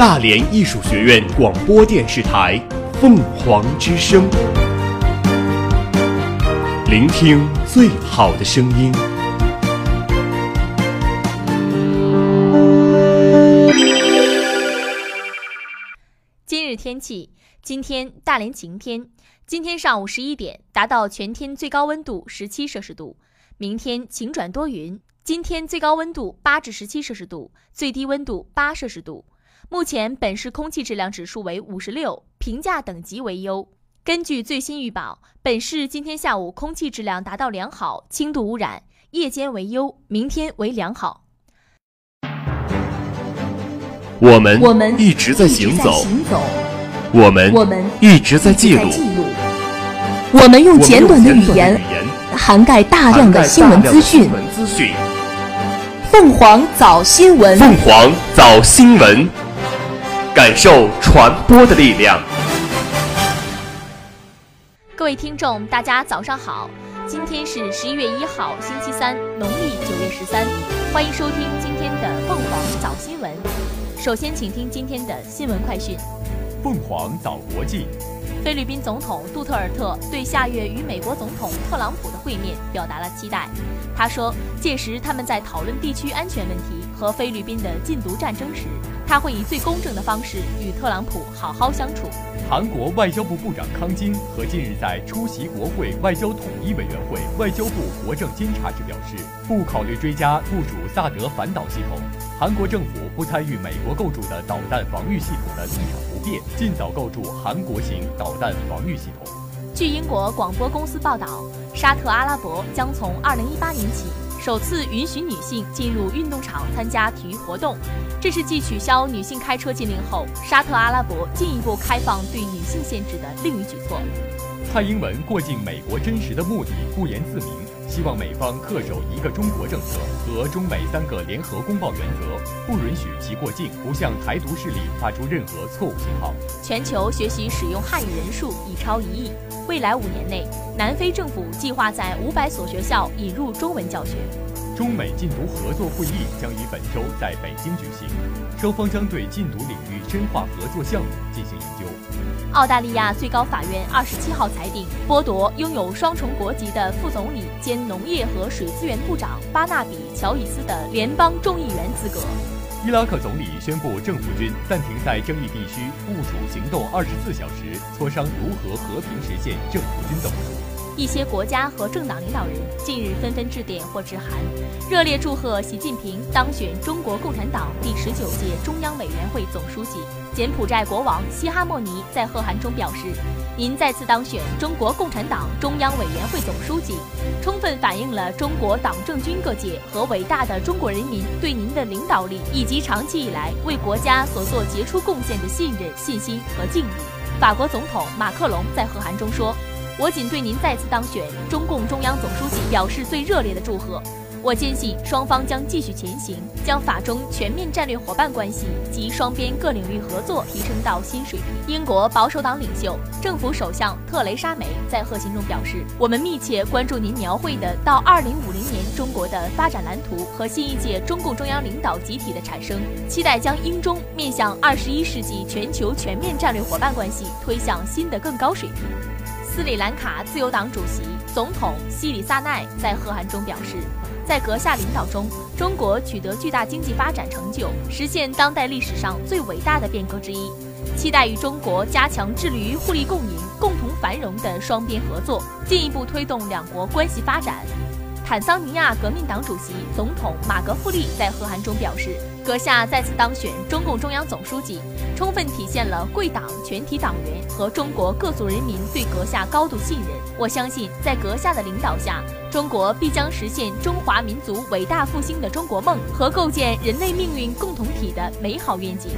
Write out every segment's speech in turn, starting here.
大连艺术学院广播电视台凤凰之声，聆听最好的声音。今日天气：今天大连晴天，今天上午十一点达到全天最高温度十七摄氏度。明天晴转多云，今天最高温度八至十七摄氏度，最低温度八摄氏度。目前本市空气质量指数为五十六，评价等级为优。根据最新预报，本市今天下午空气质量达到良好，轻度污染，夜间为优，明天为良好。我们我们一直在行走，行走，我们我们一直在记录，我们用简短的语言语言涵盖大量的新闻资讯。文资讯，凤凰早新闻，凤凰早新闻，感受传播的力量。各位听众，大家早上好，今天是十一月一号，星期三，农历九月十三，欢迎收听今天的凤凰早新闻。首先，请听今天的新闻快讯。凤凰早国际，菲律宾总统杜特尔特对下月与美国总统特朗普的会面表达了期待。他说，届时他们在讨论地区安全问题和菲律宾的禁毒战争时，他会以最公正的方式与特朗普好好相处。韩国外交部部长康金和近日在出席国会外交统一委员会外交部国政监察时表示，不考虑追加部署萨德反导系统。韩国政府不参与美国构筑的导弹防御系统的立场不变，尽早构筑韩国型导弹防御系统。据英国广播公司报道，沙特阿拉伯将从2018年起首次允许女性进入运动场参加体育活动，这是继取消女性开车禁令后，沙特阿拉伯进一步开放对女性限制的另一举措。蔡英文过境美国真实的目的不言自明，希望美方恪守一个中国政策和中美三个联合公报原则，不允许其过境，不向台独势力发出任何错误信号。全球学习使用汉语人数已超一亿，未来五年内，南非政府计划在五百所学校引入中文教学。中美禁毒合作会议将于本周在北京举行，双方将对禁毒领域深化合作项目进行研究。澳大利亚最高法院二十七号裁定，剥夺拥有双重国籍的副总理兼农业和水资源部长巴纳比·乔伊斯的联邦众议员资格。伊拉克总理宣布，政府军暂停在争议地区部署行动二十四小时，磋商如何和平实现政府军的部署。一些国家和政党领导人近日纷纷致电或致函，热烈祝贺习近平当选中国共产党第十九届中央委员会总书记。柬埔寨国王西哈莫尼在贺函中表示：“您再次当选中国共产党中央委员会总书记，充分反映了中国党政军各界和伟大的中国人民对您的领导力以及长期以来为国家所做杰出贡献的信任、信心和敬意。”法国总统马克龙在贺函中说。我仅对您再次当选中共中央总书记表示最热烈的祝贺。我坚信双方将继续前行，将法中全面战略伙伴关系及双边各领域合作提升到新水平。英国保守党领袖、政府首相特蕾莎梅在贺信中表示：“我们密切关注您描绘的到2050年中国的发展蓝图和新一届中共中央领导集体的产生，期待将英中面向21世纪全球全面战略伙伴关系推向新的更高水平。”斯里兰卡自由党主席、总统西里萨奈在贺函中表示，在阁下领导中，中国取得巨大经济发展成就，实现当代历史上最伟大的变革之一，期待与中国加强致力于互利共赢、共同繁荣的双边合作，进一步推动两国关系发展。坦桑尼亚革命党主席、总统马格富利在和函中表示，阁下再次当选中共中央总书记，充分体现了贵党全体党员和中国各族人民对阁下高度信任。我相信，在阁下的领导下，中国必将实现中华民族伟大复兴的中国梦和构建人类命运共同体的美好愿景。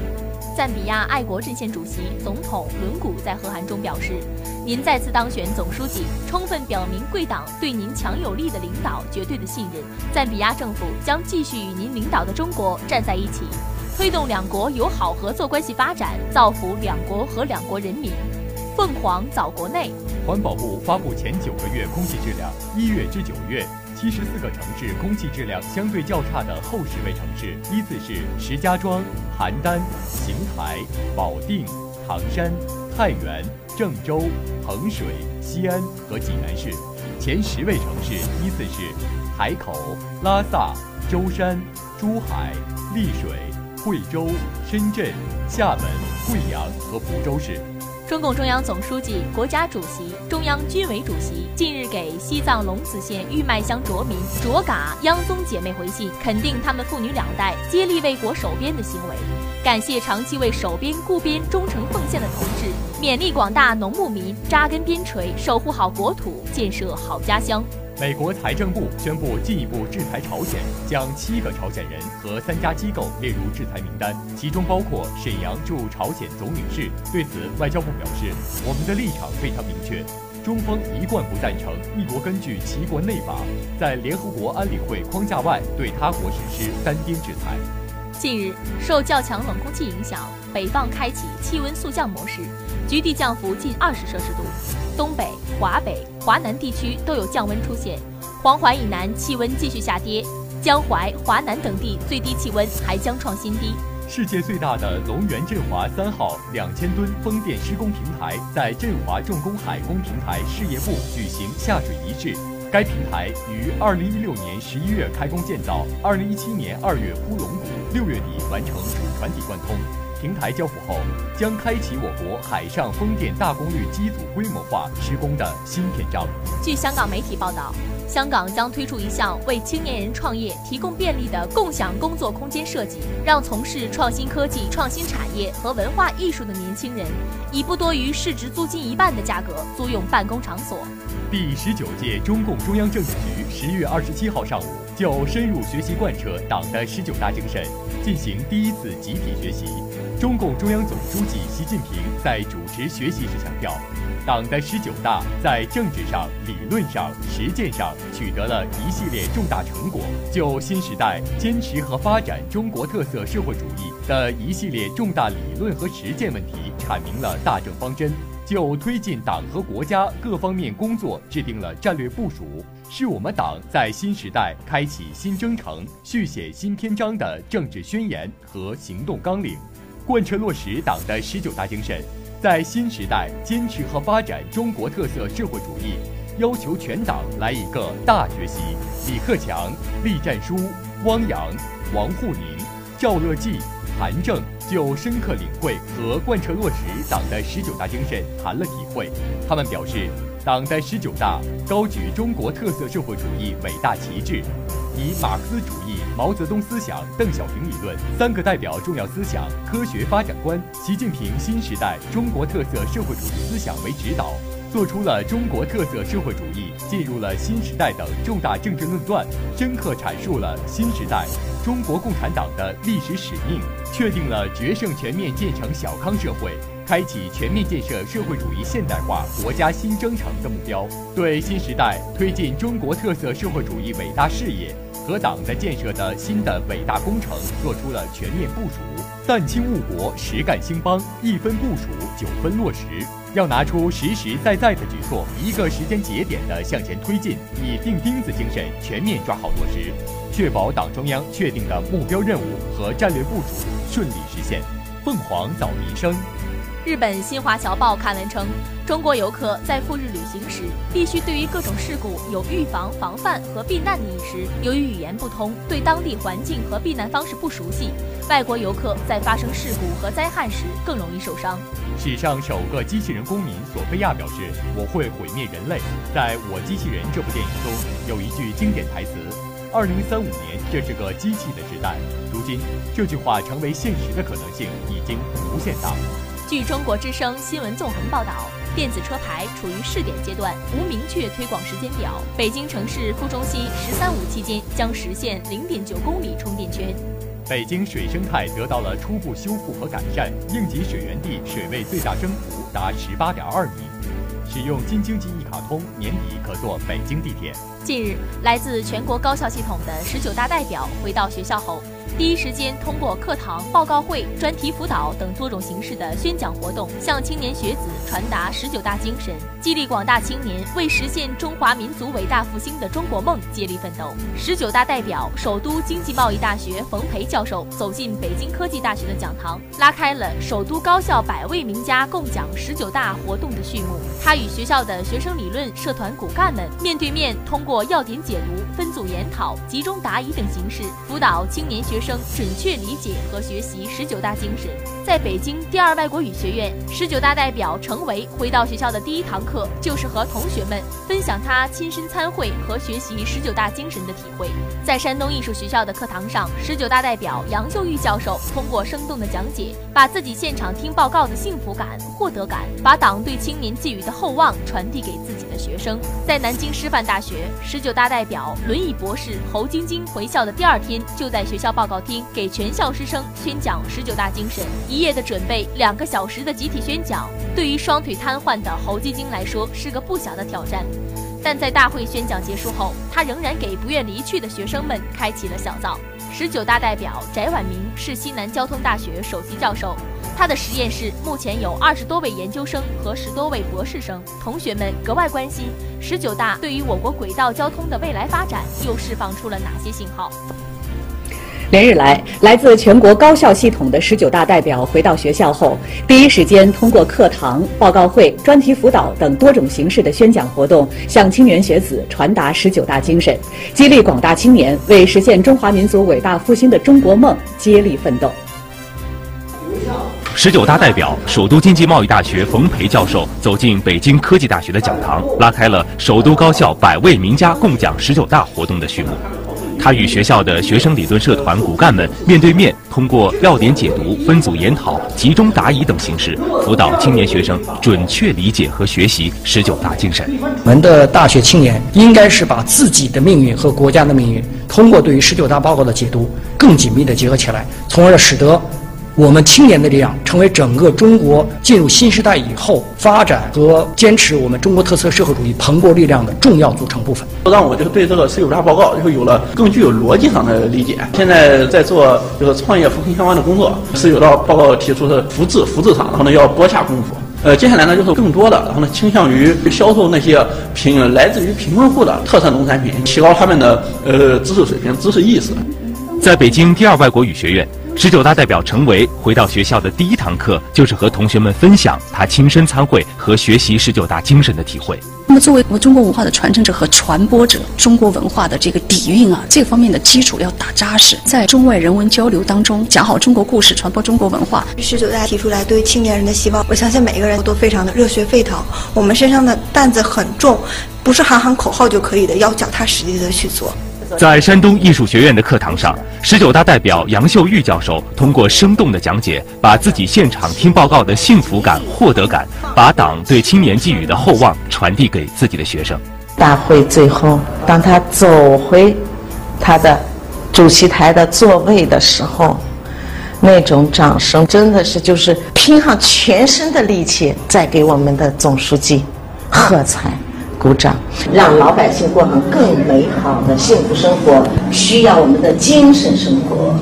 赞比亚爱国阵线主席、总统伦古在贺函中表示，您再次当选总书记，充分表明贵党对您强有力的领导绝对的信任。赞比亚政府将继续与您领导的中国站在一起，推动两国友好合作关系发展，造福两国和两国人民。凤凰早国内，环保部发布前九个月空气质量，一月至九月。七十四个城市空气质量相对较差的后十位城市依次是石家庄、邯郸、邢台、保定、唐山、太原、郑州、衡水、西安和济南市。前十位城市依次是海口、拉萨、舟山、珠海、丽水、惠州、深圳、厦门、贵阳和福州市。中共中央总书记、国家主席、中央军委主席近日给西藏龙子县玉麦乡卓民、卓嘎、央宗姐妹回信，肯定她们父女两代接力为国守边的行为，感谢长期为守边固边忠诚奉献的同志，勉励广大农牧民扎根边陲，守护好国土，建设好家乡。美国财政部宣布进一步制裁朝鲜，将七个朝鲜人和三家机构列入制裁名单，其中包括沈阳驻朝鲜总领事。对此，外交部表示：“我们的立场非常明确，中方一贯不赞成一国根据其国内法，在联合国安理会框架外对他国实施单边制裁。”近日，受较强冷空气影响，北方开启气温速降模式，局地降幅近二十摄氏度。东北、华北、华南地区都有降温出现，黄淮以南气温继续下跌，江淮、华南等地最低气温还将创新低。世界最大的龙源振华三号两千吨风电施工平台在振华重工海工平台事业部举行下水仪式。该平台于二零一六年十一月开工建造，二零一七年二月铺龙骨，六月底完成主船体贯通。平台交付后，将开启我国海上风电大功率机组规模化施工的新篇章。据香港媒体报道，香港将推出一项为青年人创业提供便利的共享工作空间设计，让从事创新科技、创新产业和文化艺术的年轻人，以不多于市值租金一半的价格租用办公场所。第十九届中共中央政治局十月二十七号上午就深入学习贯彻党的十九大精神进行第一次集体学习。中共中央总书记习近平在主持学习时强调，党的十九大在政治上、理论上、实践上取得了一系列重大成果，就新时代坚持和发展中国特色社会主义的一系列重大理论和实践问题阐明了大政方针，就推进党和国家各方面工作制定了战略部署，是我们党在新时代开启新征程、续写新篇章的政治宣言和行动纲领。贯彻落实党的十九大精神，在新时代坚持和发展中国特色社会主义，要求全党来一个大学习。李克强、栗战书、汪洋、王沪宁、赵乐际、韩正就深刻领会和贯彻落实党的十九大精神谈了体会。他们表示，党的十九大高举中国特色社会主义伟大旗帜。以马克思主义、毛泽东思想、邓小平理论三个代表重要思想、科学发展观、习近平新时代中国特色社会主义思想为指导，做出了中国特色社会主义进入了新时代等重大政治论断，深刻阐述了新时代中国共产党的历史使命，确定了决胜全面建成小康社会。开启全面建设社会主义现代化国家新征程的目标，对新时代推进中国特色社会主义伟大事业和党的建设的新的伟大工程做出了全面部署。暂轻误国，实干兴邦，一分部署，九分落实。要拿出实实在在的举措，一个时间节点的向前推进，以钉钉子精神全面抓好落实，确保党中央确定的目标任务和战略部署顺利实现。凤凰早民生。日本新华侨报刊文称，中国游客在赴日旅行时，必须对于各种事故有预防、防范和避难的意识。由于语言不通，对当地环境和避难方式不熟悉，外国游客在发生事故和灾害时更容易受伤。史上首个机器人公民索菲亚表示：“我会毁灭人类。”在我机器人这部电影中，有一句经典台词：“二零三五年，这是个机器的时代。”如今，这句话成为现实的可能性已经无限大。据中国之声新闻纵横报道，电子车牌处于试点阶段，无明确推广时间表。北京城市副中心“十三五”期间将实现零点九公里充电圈。北京水生态得到了初步修复和改善，应急水源地水位最大升幅达十八点二米。使用京津冀一卡通，年底可坐北京地铁。近日，来自全国高校系统的十九大代表回到学校后。第一时间通过课堂、报告会、专题辅导等多种形式的宣讲活动，向青年学子传达十九大精神，激励广大青年为实现中华民族伟大复兴的中国梦接力奋斗。十九大代表、首都经济贸易大学冯培教授走进北京科技大学的讲堂，拉开了首都高校百位名家共讲十九大活动的序幕。他与学校的学生理论社团骨干们面对面，通过要点解读、分组研讨、集中答疑等形式，辅导青年学生准确理解和学习十九大精神。在北京第二外国语学院，十九大代表程维回到学校的第一堂课，就是和同学们分享他亲身参会和学习十九大精神的体会。在山东艺术学校的课堂上，十九大代表杨秀玉教授通过生动的讲解，把自己现场听报告的幸福感、获得感，把党对青年寄予的厚望传递给自己的学生。在南京师范大学，十九大代表轮椅博士侯晶晶回校的第二天，就在学校报告厅给全校师生宣讲十九大精神。一夜的准备，两个小时的集体宣讲，对于双腿瘫痪的侯晶晶来说是个不小的挑战。但在大会宣讲结束后，他仍然给不愿离去的学生们开启了小灶。十九大代表翟婉明是西南交通大学首席教授，他的实验室目前有二十多位研究生和十多位博士生。同学们格外关心十九大对于我国轨道交通的未来发展又释放出了哪些信号。连日来，来自全国高校系统的十九大代表回到学校后，第一时间通过课堂、报告会、专题辅导等多种形式的宣讲活动，向青年学子传达十九大精神，激励广大青年为实现中华民族伟大复兴的中国梦接力奋斗。十九大代表、首都经济贸易大学冯培教授走进北京科技大学的讲堂，拉开了首都高校百位名家共讲十九大活动的序幕。他与学校的学生理论社团骨干们面对面，通过要点解读、分组研讨、集中答疑等形式，辅导青年学生准确理解和学习十九大精神。我们的大学青年应该是把自己的命运和国家的命运，通过对于十九大报告的解读，更紧密地结合起来，从而使得。我们青年的力量成为整个中国进入新时代以后发展和坚持我们中国特色社会主义蓬勃力量的重要组成部分。让我就对这个十九大报告就有了更具有逻辑上的理解。现在在做这个创业扶贫相关的工作，十九大报告提出的扶志扶志上，然后呢要多下功夫。呃，接下来呢就是更多的，然后呢倾向于销售那些贫来自于贫困户的特色农产品，提高他们的呃知识水平、知识意识。在北京第二外国语学院。十九大代表陈维回到学校的第一堂课，就是和同学们分享他亲身参会和学习十九大精神的体会。那么，作为我们中国文化的传承者和传播者，中国文化的这个底蕴啊，这方面的基础要打扎实，在中外人文交流当中讲好中国故事，传播中国文化。十九大提出来对青年人的希望，我相信每一个人都非常的热血沸腾。我们身上的担子很重，不是喊喊口号就可以的，要脚踏实地的去做。在山东艺术学院的课堂上，十九大代表杨秀玉教授通过生动的讲解，把自己现场听报告的幸福感、获得感，把党对青年寄予的厚望传递给自己的学生。大会最后，当他走回他的主席台的座位的时候，那种掌声真的是就是拼上全身的力气在给我们的总书记喝彩。鼓掌，让老百姓过上更美好的幸福生活，需要我们的精神生活。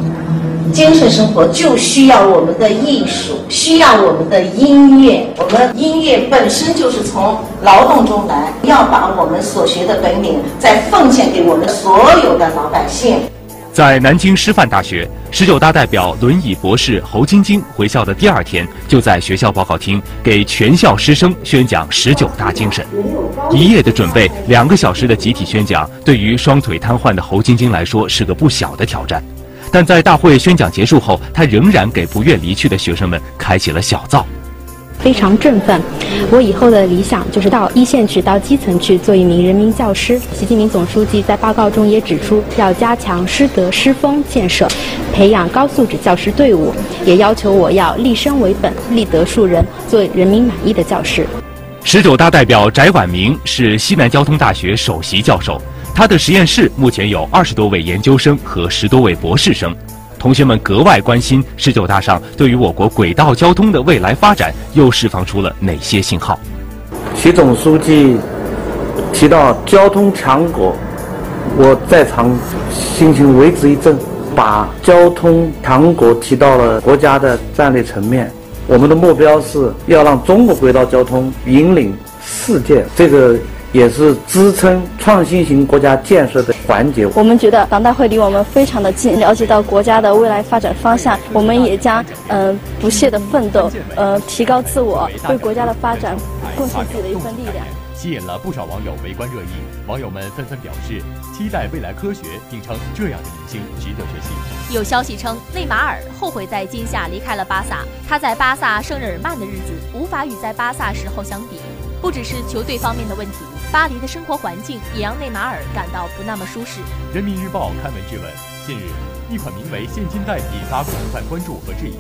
精神生活就需要我们的艺术，需要我们的音乐。我们音乐本身就是从劳动中来，要把我们所学的本领再奉献给我们所有的老百姓。在南京师范大学，十九大代表轮椅博士侯晶晶回校的第二天，就在学校报告厅给全校师生宣讲十九大精神。一夜的准备，两个小时的集体宣讲，对于双腿瘫痪的侯晶晶来说是个不小的挑战。但在大会宣讲结束后，他仍然给不愿离去的学生们开启了小灶。非常振奋，我以后的理想就是到一线去，到基层去做一名人民教师。习近平总书记在报告中也指出，要加强师德师风建设，培养高素质教师队伍，也要求我要立身为本，立德树人，做人民满意的教师。十九大代表翟婉明是西南交通大学首席教授，他的实验室目前有二十多位研究生和十多位博士生。同学们格外关心十九大上对于我国轨道交通的未来发展又释放出了哪些信号？习总书记提到交通强国，我在场心情为之一振。把交通强国提到了国家的战略层面。我们的目标是要让中国轨道交通引领世界，这个也是支撑创新型国家建设的环节。我们觉得党大会离我们非常的近，了解到国家的未来发展方向，我们也将嗯不懈的奋斗，呃提高自我，为国家的发展贡献自己的一份力量。吸引了不少网友围观热议，网友们纷纷表示期待未来科学，并称这样的明星值得学习。有消息称，内马尔后悔在今夏离开了巴萨，他在巴萨圣日耳曼的日子无法与在巴萨时候相比。不只是球队方面的问题，巴黎的生活环境也让内马尔感到不那么舒适。人民日报刊文质问：近日，一款名为现金贷引发广泛关注和质疑。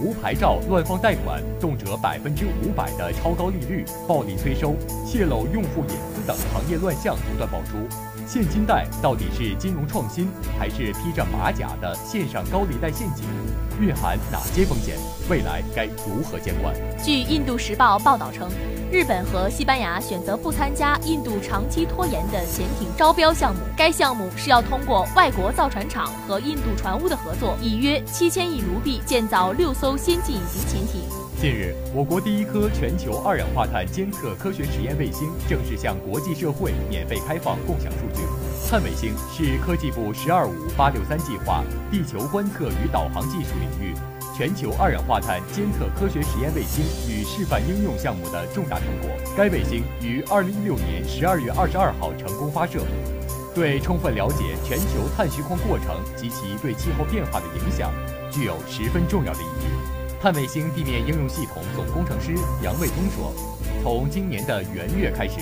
无牌照乱放贷款，动辄百分之五百的超高利率、暴力催收、泄露用户隐私等行业乱象不断爆出。现金贷到底是金融创新，还是披着马甲的线上高利贷陷阱？蕴含哪些风险？未来该如何监管？据《印度时报》报道称，日本和西班牙选择不参加印度长期拖延的潜艇招标项目。该项目是要通过外国造船厂和印度船坞的合作，以约七千亿卢币建造六艘先进隐形潜艇。近日，我国第一颗全球二氧化碳监测科学实验卫星正式向国际社会免费开放共享数据。碳卫星是科技部“十二五”“八六三”计划地球观测与导航技术领域全球二氧化碳监测科学实验卫星与示范应用项目的重大成果。该卫星于二零一六年十二月二十二号成功发射，对充分了解全球碳虚空过程及其对气候变化的影响具有十分重要的意义。碳卫星地面应用系统总工程师杨卫东说：“从今年的元月开始，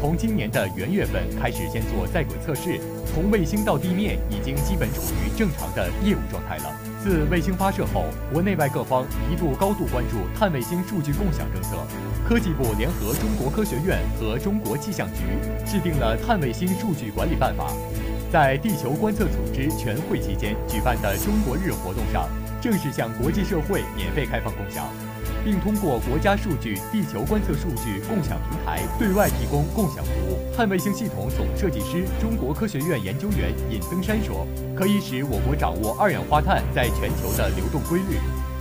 从今年的元月份开始先做在轨测试，从卫星到地面已经基本处于正常的业务状态了。自卫星发射后，国内外各方一度高度关注碳卫星数据共享政策。科技部联合中国科学院和中国气象局制定了碳卫星数据管理办法，在地球观测组织全会期间举办的中国日活动上。”正式向国际社会免费开放共享，并通过国家数据地球观测数据共享平台对外提供共享服务。碳卫星系统总设计师、中国科学院研究员尹登山说：“可以使我国掌握二氧化碳在全球的流动规律，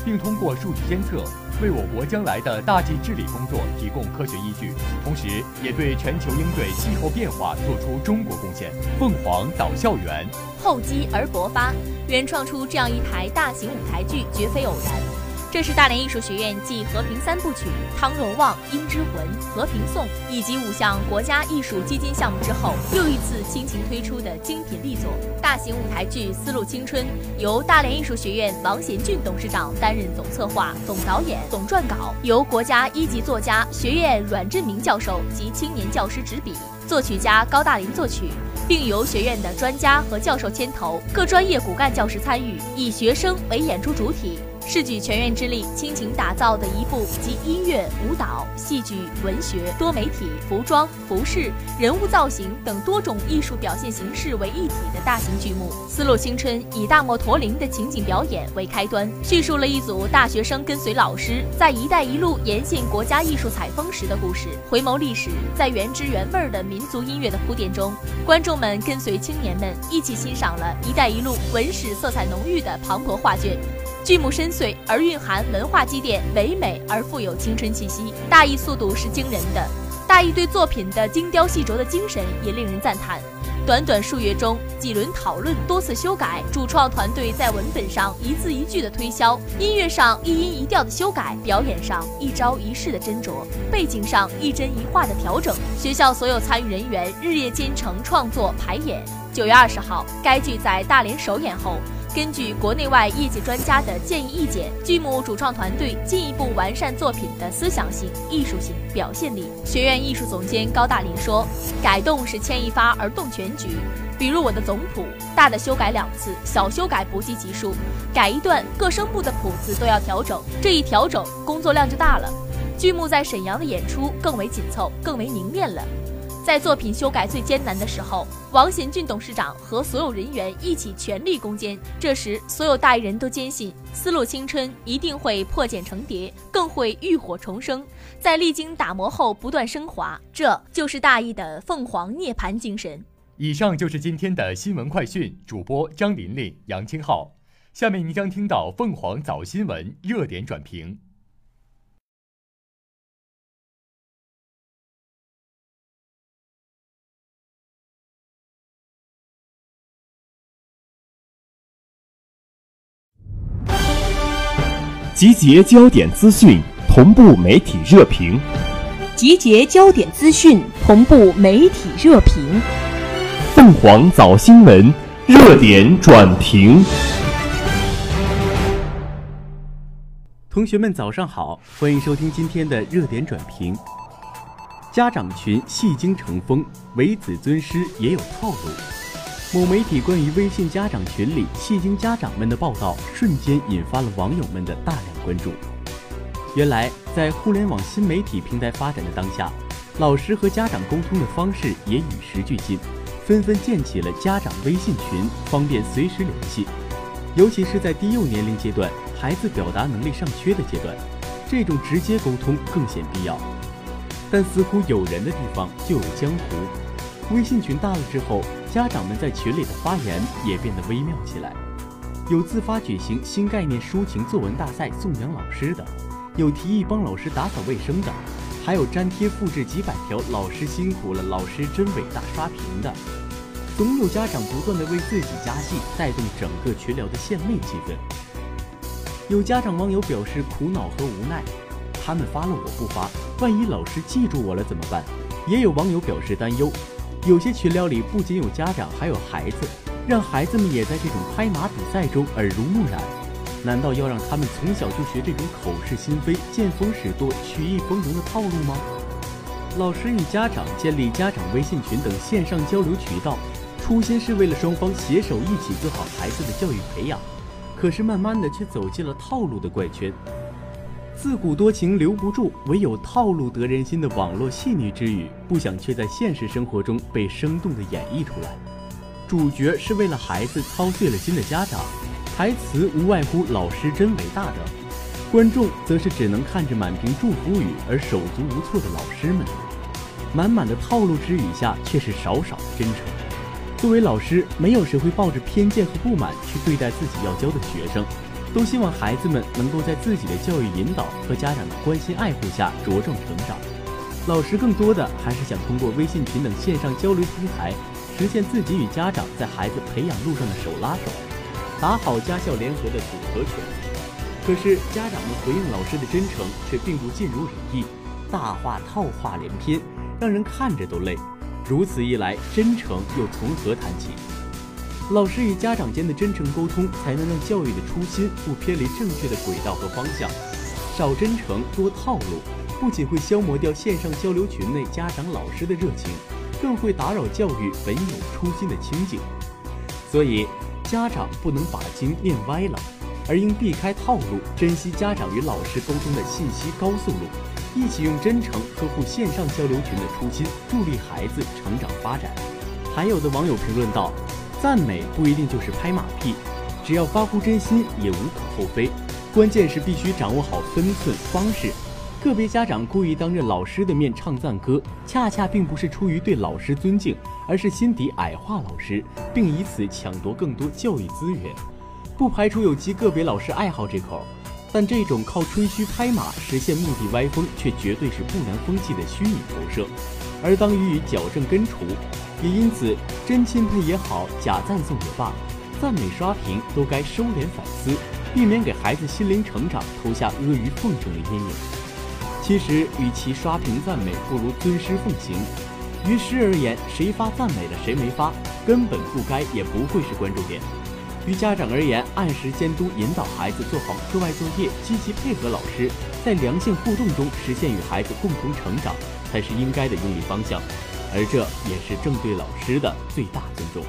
并通过数据监测，为我国将来的大气治理工作提供科学依据，同时也对全球应对气候变化做出中国贡献。”凤凰岛校园厚积而薄发。原创出这样一台大型舞台剧绝非偶然，这是大连艺术学院继《和平三部曲》《汤若望》《鹰之魂》《和平颂》以及五项国家艺术基金项目之后又一次倾情推出的精品力作。大型舞台剧《丝路青春》由大连艺术学院王贤俊董事长担任总策划、总导演、总撰稿，由国家一级作家、学院阮振明教授及青年教师执笔，作曲家高大林作曲。并由学院的专家和教授牵头，各专业骨干教师参与，以学生为演出主体。是举全院之力倾情打造的一部集音乐、舞蹈、戏剧、文学、多媒体、服装、服饰、人物造型等多种艺术表现形式为一体的大型剧目。《丝路青春》以大漠驼铃的情景表演为开端，叙述了一组大学生跟随老师在“一带一路”沿线国家艺术采风时的故事。回眸历史，在原汁原味的民族音乐的铺垫中，观众们跟随青年们一起欣赏了“一带一路”文史色彩浓郁的磅礴画卷。剧目深邃而蕴含文化积淀，唯美而富有青春气息。大意速度是惊人的，大意对作品的精雕细琢的精神也令人赞叹。短短数月中，几轮讨论，多次修改，主创团队在文本上一字一句的推销，音乐上一音一调的修改，表演上一招一式的斟酌，背景上一帧一画的调整。学校所有参与人员日夜兼程创作排演。九月二十号，该剧在大连首演后。根据国内外业界专家的建议意见，剧目主创团队进一步完善作品的思想性、艺术性、表现力。学院艺术总监高大林说：“改动是牵一发而动全局，比如我的总谱，大的修改两次，小修改不计其数，改一段各声部的谱子都要调整，这一调整工作量就大了。剧目在沈阳的演出更为紧凑，更为凝练了。”在作品修改最艰难的时候，王贤俊董事长和所有人员一起全力攻坚。这时，所有大艺人都坚信《丝路青春》一定会破茧成蝶，更会浴火重生，在历经打磨后不断升华。这就是大艺的凤凰涅槃精神。以上就是今天的新闻快讯，主播张琳琳、杨清浩。下面您将听到凤凰早新闻热点转评。集结焦点资讯，同步媒体热评。集结焦点资讯，同步媒体热评。凤凰早新闻热点转评。同学们早上好，欢迎收听今天的热点转评。家长群戏精成风，唯子尊师也有套路。某媒体关于微信家长群里戏精家长们的报道，瞬间引发了网友们的大量关注。原来，在互联网新媒体平台发展的当下，老师和家长沟通的方式也与时俱进，纷纷建起了家长微信群，方便随时联系。尤其是在低幼年龄阶段，孩子表达能力尚缺的阶段，这种直接沟通更显必要。但似乎有人的地方就有江湖，微信群大了之后。家长们在群里的发言也变得微妙起来，有自发举行新概念抒情作文大赛颂扬老师的，有提议帮老师打扫卫生的，还有粘贴复制几百条“老师辛苦了，老师真伟大”刷屏的。总有家长不断的为自己加戏，带动整个群聊的献媚气氛。有家长网友表示苦恼和无奈，他们发了我不发，万一老师记住我了怎么办？也有网友表示担忧。有些群聊里不仅有家长，还有孩子，让孩子们也在这种拍马比赛中耳濡目染。难道要让他们从小就学这种口是心非、见风使舵、曲意逢迎的套路吗？老师与家长建立家长微信群等线上交流渠道，初心是为了双方携手一起做好孩子的教育培养，可是慢慢的却走进了套路的怪圈。自古多情留不住，唯有套路得人心的网络戏谑之语，不想却在现实生活中被生动的演绎出来。主角是为了孩子操碎了心的家长，台词无外乎“老师真伟大”等，观众则是只能看着满屏祝福语而手足无措的老师们。满满的套路之语下，却是少少的真诚。作为老师，没有谁会抱着偏见和不满去对待自己要教的学生。都希望孩子们能够在自己的教育引导和家长的关心爱护下茁壮成长。老师更多的还是想通过微信群等线上交流平台，实现自己与家长在孩子培养路上的手拉手，打好家校联合的组合拳。可是家长们回应老师的真诚却并不尽如人意，大话套话连篇，让人看着都累。如此一来，真诚又从何谈起？老师与家长间的真诚沟通，才能让教育的初心不偏离正确的轨道和方向。少真诚多套路，不仅会消磨掉线上交流群内家长老师的热情，更会打扰教育本有初心的清净。所以，家长不能把经念歪了，而应避开套路，珍惜家长与老师沟通的信息高速路，一起用真诚呵护线上交流群的初心，助力孩子成长发展。还有的网友评论道。赞美不一定就是拍马屁，只要发乎真心也无可厚非。关键是必须掌握好分寸方式。个别家长故意当着老师的面唱赞歌，恰恰并不是出于对老师尊敬，而是心底矮化老师，并以此抢夺更多教育资源。不排除有极个别老师爱好这口，但这种靠吹嘘拍马实现目的歪风，却绝对是不良风气的虚拟投射，而当予以矫正根除。也因此，真钦佩也好，假赞颂也罢，赞美刷屏都该收敛反思，避免给孩子心灵成长投下阿谀奉承的阴影。其实，与其刷屏赞美，不如尊师奉行。于师而言，谁发赞美了，谁没发，根本不该也不会是关注点。于家长而言，按时监督引导孩子做好课外作业，积极配合老师，在良性互动中实现与孩子共同成长，才是应该的用力方向。而这也是正对老师的最大尊重。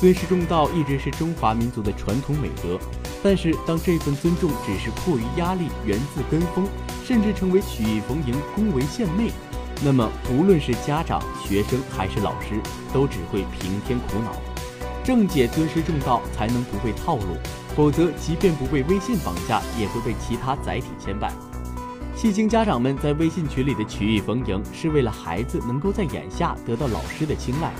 尊师重道一直是中华民族的传统美德，但是当这份尊重只是迫于压力、源自跟风，甚至成为曲意逢迎、恭维献媚，那么无论是家长、学生还是老师，都只会平添苦恼。正解尊师重道，才能不被套路，否则即便不被微信绑架，也会被其他载体牵绊。戏精家长们在微信群里的曲意逢迎，是为了孩子能够在眼下得到老师的青睐，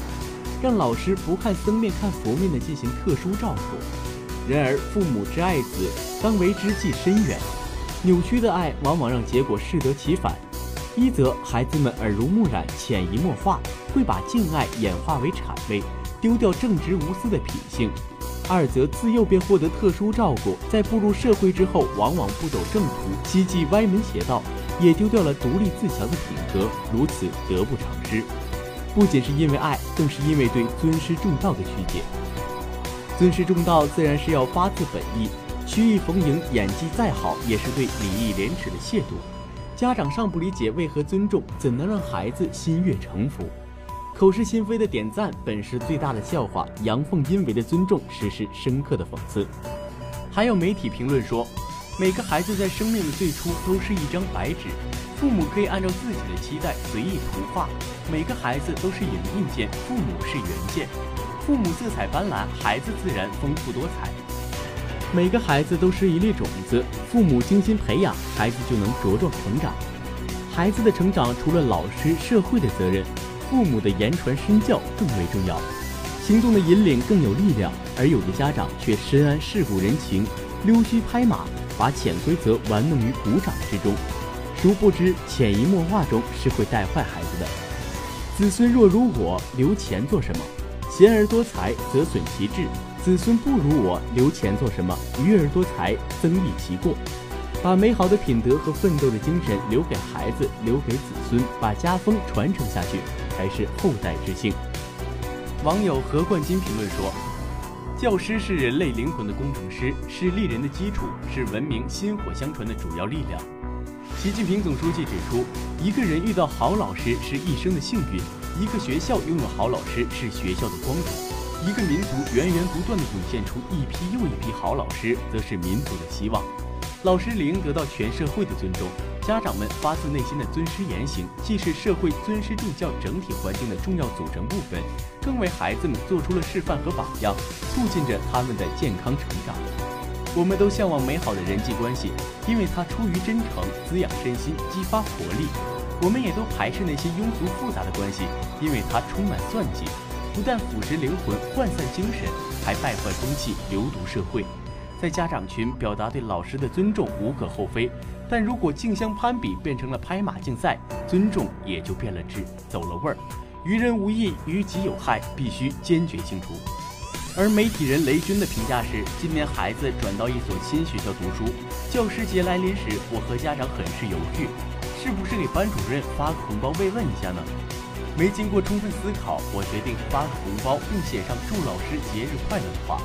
让老师不看僧面看佛面的进行特殊照顾。然而，父母之爱子，当为之计深远。扭曲的爱往往让结果适得其反。一则孩子们耳濡目染、潜移默化，会把敬爱演化为谄媚，丢掉正直无私的品性；二则自幼便获得特殊照顾，在步入社会之后，往往不走正途，希冀歪门邪道，也丢掉了独立自强的品格，如此得不偿失。不仅是因为爱，更是因为对尊师重道的曲解。尊师重道自然是要发自本意。曲意逢迎，演技再好，也是对礼义廉耻的亵渎。家长尚不理解为何尊重，怎能让孩子心悦诚服？口是心非的点赞本是最大的笑话，阳奉阴违的尊重实是深刻的讽刺。还有媒体评论说，每个孩子在生命的最初都是一张白纸，父母可以按照自己的期待随意涂画。每个孩子都是影印件，父母是原件。父母色彩斑斓，孩子自然丰富多彩。每个孩子都是一粒种子，父母精心培养，孩子就能茁壮成长。孩子的成长除了老师、社会的责任，父母的言传身教更为重要，行动的引领更有力量。而有的家长却深谙世故人情，溜须拍马，把潜规则玩弄于股掌之中，殊不知潜移默化中是会带坏孩子的。子孙若如我，留钱做什么？贤而多财，则损其志。子孙不如我，留钱做什么？愚而多财，增益其过。把美好的品德和奋斗的精神留给孩子，留给子孙，把家风传承下去，才是后代之幸。网友何冠金评论说：“教师是人类灵魂的工程师，是立人的基础，是文明薪火相传的主要力量。”习近平总书记指出，一个人遇到好老师是一生的幸运，一个学校拥有好老师是学校的光荣。一个民族源源不断地涌现出一批又一批好老师，则是民族的希望。老师理应得到全社会的尊重，家长们发自内心的尊师言行，既是社会尊师重教整体环境的重要组成部分，更为孩子们做出了示范和榜样，促进着他们的健康成长。我们都向往美好的人际关系，因为它出于真诚，滋养身心，激发活力；我们也都排斥那些庸俗复杂的关系，因为它充满算计。不但腐蚀灵魂、涣散精神，还败坏风气、流毒社会。在家长群表达对老师的尊重无可厚非，但如果竞相攀比变成了拍马竞赛，尊重也就变了质、走了味儿。于人无益，于己有害，必须坚决清除。而媒体人雷军的评价是：今年孩子转到一所新学校读书，教师节来临时，我和家长很是犹豫，是不是给班主任发个红包慰问一下呢？没经过充分思考，我决定发个红包，并写上“祝老师节日快乐”的话。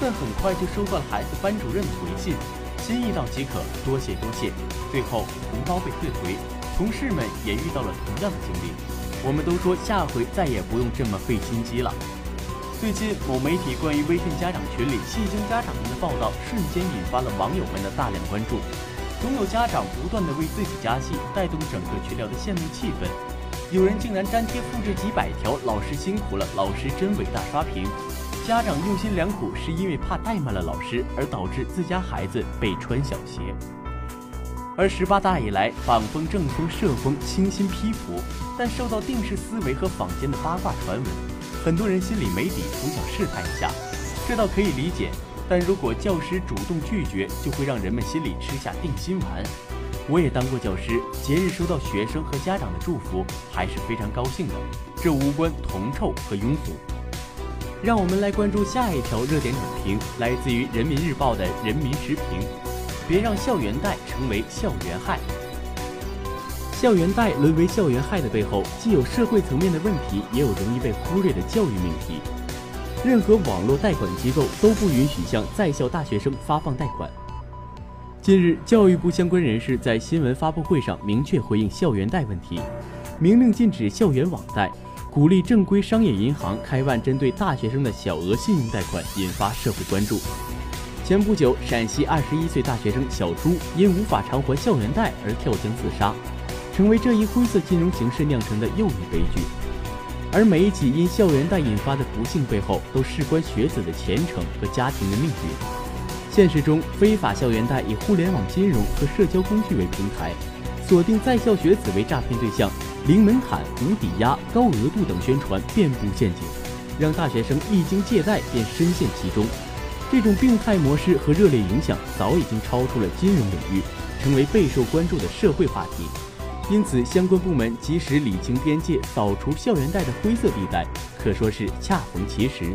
但很快就收到了孩子班主任的回信：“心意到即可，多谢多谢。”最后红包被退回，同事们也遇到了同样的经历。我们都说下回再也不用这么费心机了。最近某媒体关于微信家长群里戏精家长们的报道，瞬间引发了网友们的大量关注。总有家长不断的为自己加戏，带动整个群聊的羡慕气氛。有人竟然粘贴复制几百条“老师辛苦了，老师真伟大”刷屏，家长用心良苦，是因为怕怠慢了老师，而导致自家孩子被穿小鞋。而十八大以来，党风、正风、社风清新批服，但受到定式思维和坊间的八卦传闻，很多人心里没底，总想试探一下，这倒可以理解。但如果教师主动拒绝，就会让人们心里吃下定心丸。我也当过教师，节日收到学生和家长的祝福，还是非常高兴的。这无关铜臭和庸俗。让我们来关注下一条热点短评，来自于人民日报的人民时评：别让校园贷成为校园害。校园贷沦为校园害的背后，既有社会层面的问题，也有容易被忽略的教育命题。任何网络贷款机构都不允许向在校大学生发放贷款。近日，教育部相关人士在新闻发布会上明确回应校园贷问题，明令禁止校园网贷，鼓励正规商业银行开办针对大学生的小额信用贷款，引发社会关注。前不久，陕西二十一岁大学生小朱因无法偿还校园贷而跳江自杀，成为这一灰色金融形势酿成的又一悲剧。而每一起因校园贷引发的不幸背后，都事关学子的前程和家庭的命运。现实中，非法校园贷以互联网金融和社交工具为平台，锁定在校学子为诈骗对象，零门槛、无抵押、高额度等宣传遍布陷阱，让大学生一经借贷便深陷其中。这种病态模式和热烈影响早已经超出了金融领域，成为备受关注的社会话题。因此，相关部门及时理清边界，扫除校园贷的灰色地带，可说是恰逢其时。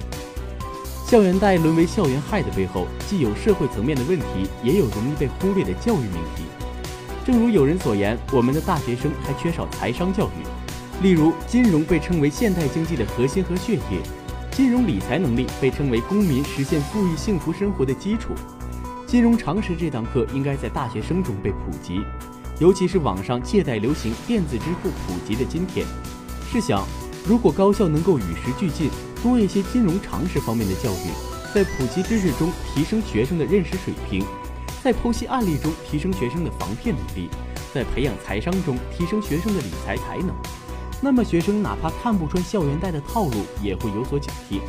校园贷沦为校园害的背后，既有社会层面的问题，也有容易被忽略的教育命题。正如有人所言，我们的大学生还缺少财商教育。例如，金融被称为现代经济的核心和血液，金融理财能力被称为公民实现富裕幸福生活的基础。金融常识这堂课应该在大学生中被普及。尤其是网上借贷流行、电子支付普及的今天，试想，如果高校能够与时俱进，多一些金融常识方面的教育，在普及知识中提升学生的认识水平，在剖析案例中提升学生的防骗能力，在培养财商中提升学生的理财才能，那么学生哪怕看不穿校园贷的套路，也会有所警惕。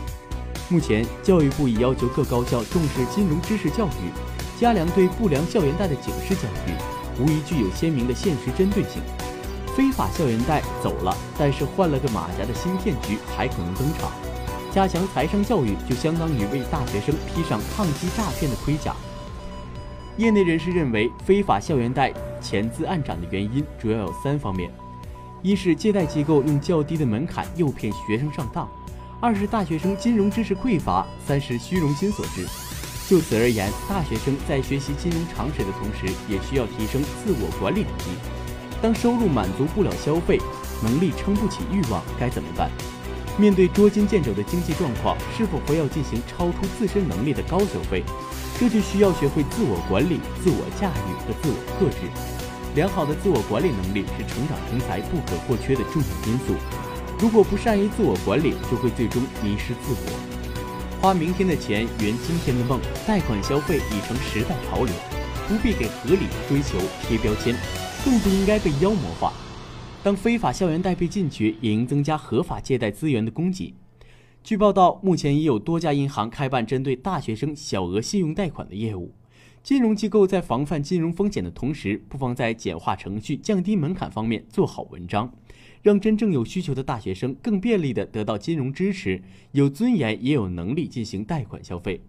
目前，教育部已要求各高校重视金融知识教育，加强对不良校园贷的警示教育。无疑具有鲜明的现实针对性。非法校园贷走了，但是换了个马甲的新骗局还可能登场。加强财商教育，就相当于为大学生披上抗击诈骗的盔甲。业内人士认为，非法校园贷潜资暗涨的原因主要有三方面：一是借贷机构用较低的门槛诱骗学生上当；二是大学生金融知识匮乏；三是虚荣心所致。就此而言，大学生在学习金融常识的同时，也需要提升自我管理能力。当收入满足不了消费，能力撑不起欲望，该怎么办？面对捉襟见肘的经济状况，是否还要进行超出自身能力的高消费？这就需要学会自我管理、自我驾驭和自我克制。良好的自我管理能力是成长成才不可或缺的重要因素。如果不善于自我管理，就会最终迷失自我。花明天的钱圆今天的梦，贷款消费已成时代潮流，不必给合理追求贴标签，更不应该被妖魔化。当非法校园贷被禁绝，也应增加合法借贷资源的供给。据报道，目前已有多家银行开办针对大学生小额信用贷款的业务。金融机构在防范金融风险的同时，不妨在简化程序、降低门槛方面做好文章。让真正有需求的大学生更便利地得到金融支持，有尊严也有能力进行贷款消费，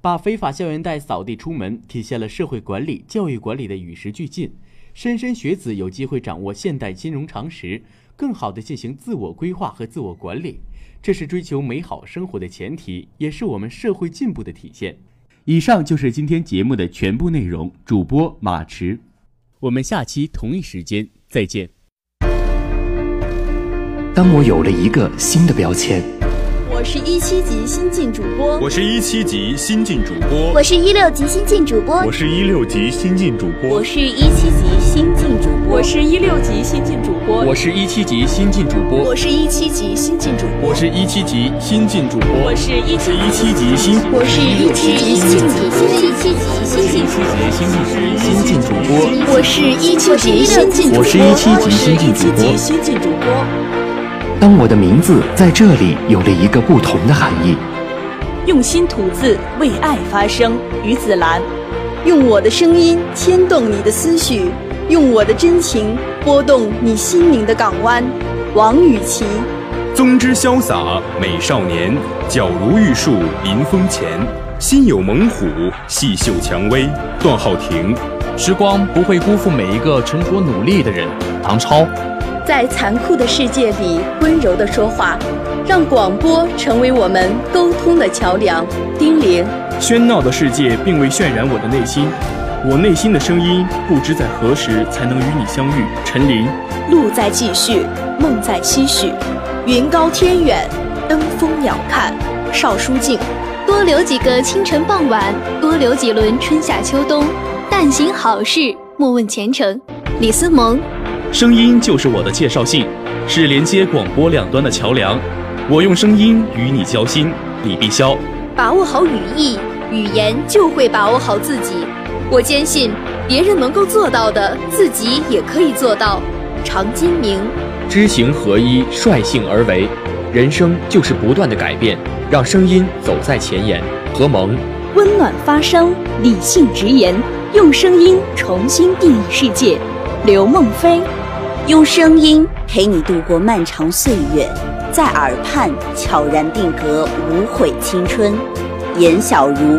把非法校园贷扫地出门，体现了社会管理、教育管理的与时俱进。莘莘学子有机会掌握现代金融常识，更好地进行自我规划和自我管理，这是追求美好生活的前提，也是我们社会进步的体现。以上就是今天节目的全部内容。主播马驰，我们下期同一时间再见。当我有了一个新的标签，我是一七级新晋主播，我是一七级新晋主播，我是一六级新晋主播，我是一六级新晋主播，我是一七级新晋主播，我是一六级新晋主播，我是一七级新晋主播，我是一七级新晋主播，我是一七级新晋主播，我是一七一七级新，我是一七级新晋主播，我是一七级新晋主播，新晋主播，我是一七级新晋主播，我是一七级新晋主播，新晋主播。当我的名字在这里有了一个不同的含义，用心吐字为爱发声，于子兰，用我的声音牵动你的思绪，用我的真情拨动你心灵的港湾，王雨琦。宗之潇洒美少年，皎如玉树临风前，心有猛虎细嗅蔷薇，段浩庭。时光不会辜负每一个沉着努力的人，唐超。在残酷的世界里温柔的说话，让广播成为我们沟通的桥梁。丁玲，喧闹的世界并未渲染我的内心，我内心的声音不知在何时才能与你相遇。陈琳，路在继续，梦在期许，云高天远，登峰鸟瞰。邵书静，多留几个清晨傍晚，多留几轮春夏秋冬，但行好事，莫问前程。李思萌。声音就是我的介绍信，是连接广播两端的桥梁。我用声音与你交心。李碧霄，把握好语义，语言就会把握好自己。我坚信，别人能够做到的，自己也可以做到。常金明，知行合一，率性而为。人生就是不断的改变，让声音走在前沿。何萌，温暖发声，理性直言，用声音重新定义世界。刘梦飞。用声音陪你度过漫长岁月，在耳畔悄然定格无悔青春。严小茹，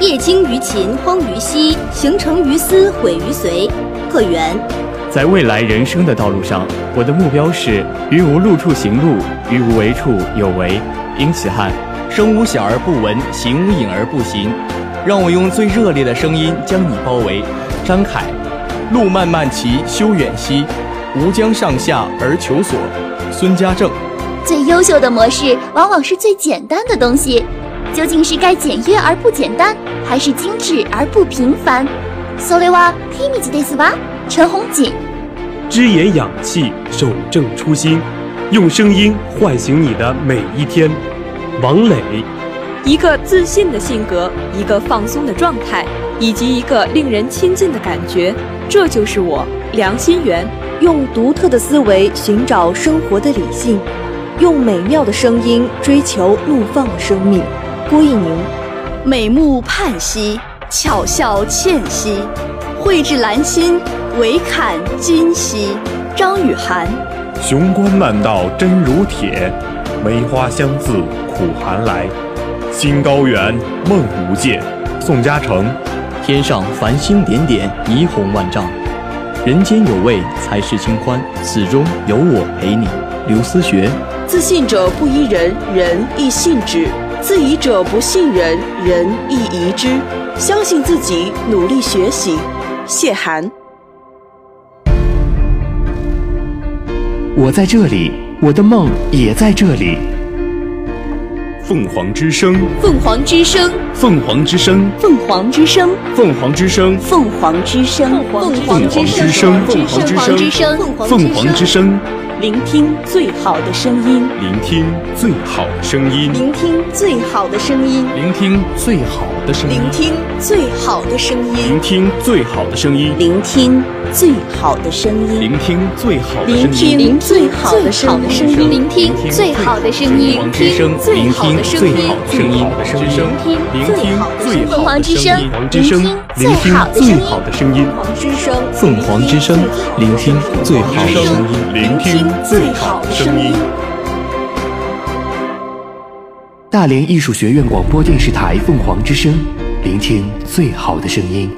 叶倾于勤，荒于嬉，行成于思，毁于随。贺元，在未来人生的道路上，我的目标是于无路处行路，于无为处有为。殷启汉，声无响而不闻，形无影而不行。让我用最热烈的声音将你包围。张凯，路漫漫其修远兮。吾将上下而求索。孙家正，最优秀的模式往往是最简单的东西，究竟是该简约而不简单，还是精致而不平凡？それは秘密ですわ。陈红锦，只言氧气，守正初心，用声音唤醒你的每一天。王磊，一个自信的性格，一个放松的状态，以及一个令人亲近的感觉，这就是我梁心源。用独特的思维寻找生活的理性，用美妙的声音追求怒放的生命。 郭一宁，美目盼兮，巧笑倩兮，蕙质兰心，唯看今夕。张雨涵，雄关漫道真如铁，梅花香自苦寒来。新高原梦无界。宋嘉诚，天上繁星点点，霓虹万丈。人间有味才是清欢，此中有我陪你。刘思学，自信者不依人，人亦信之；自疑者不信人，人亦疑之。相信自己，努力学习。谢涵，我在这里，我的梦也在这里。凤凰之声，凤凰之声，凤凰之声，凤凰之声，凤凰之声，凤凰之声，凤凰之声，凤凰之声，凤凰之声。聆听最好的声音，聆听最好的声音，聆听最好的声音，聆听最好的声音，聆听最好的声音，聆听最好的声音，聆听最好的声音，聆听最好的声音，聆听最好的声音，聆听最好的声音，聆听最好的声音，聆听最好的声。音，凤凰之声，聆听最好的声。音，凤凰之声，聆听最好的声。音，聆听。最好的声音。大连艺术学院广播电视台凤凰之声，聆听最好的声音。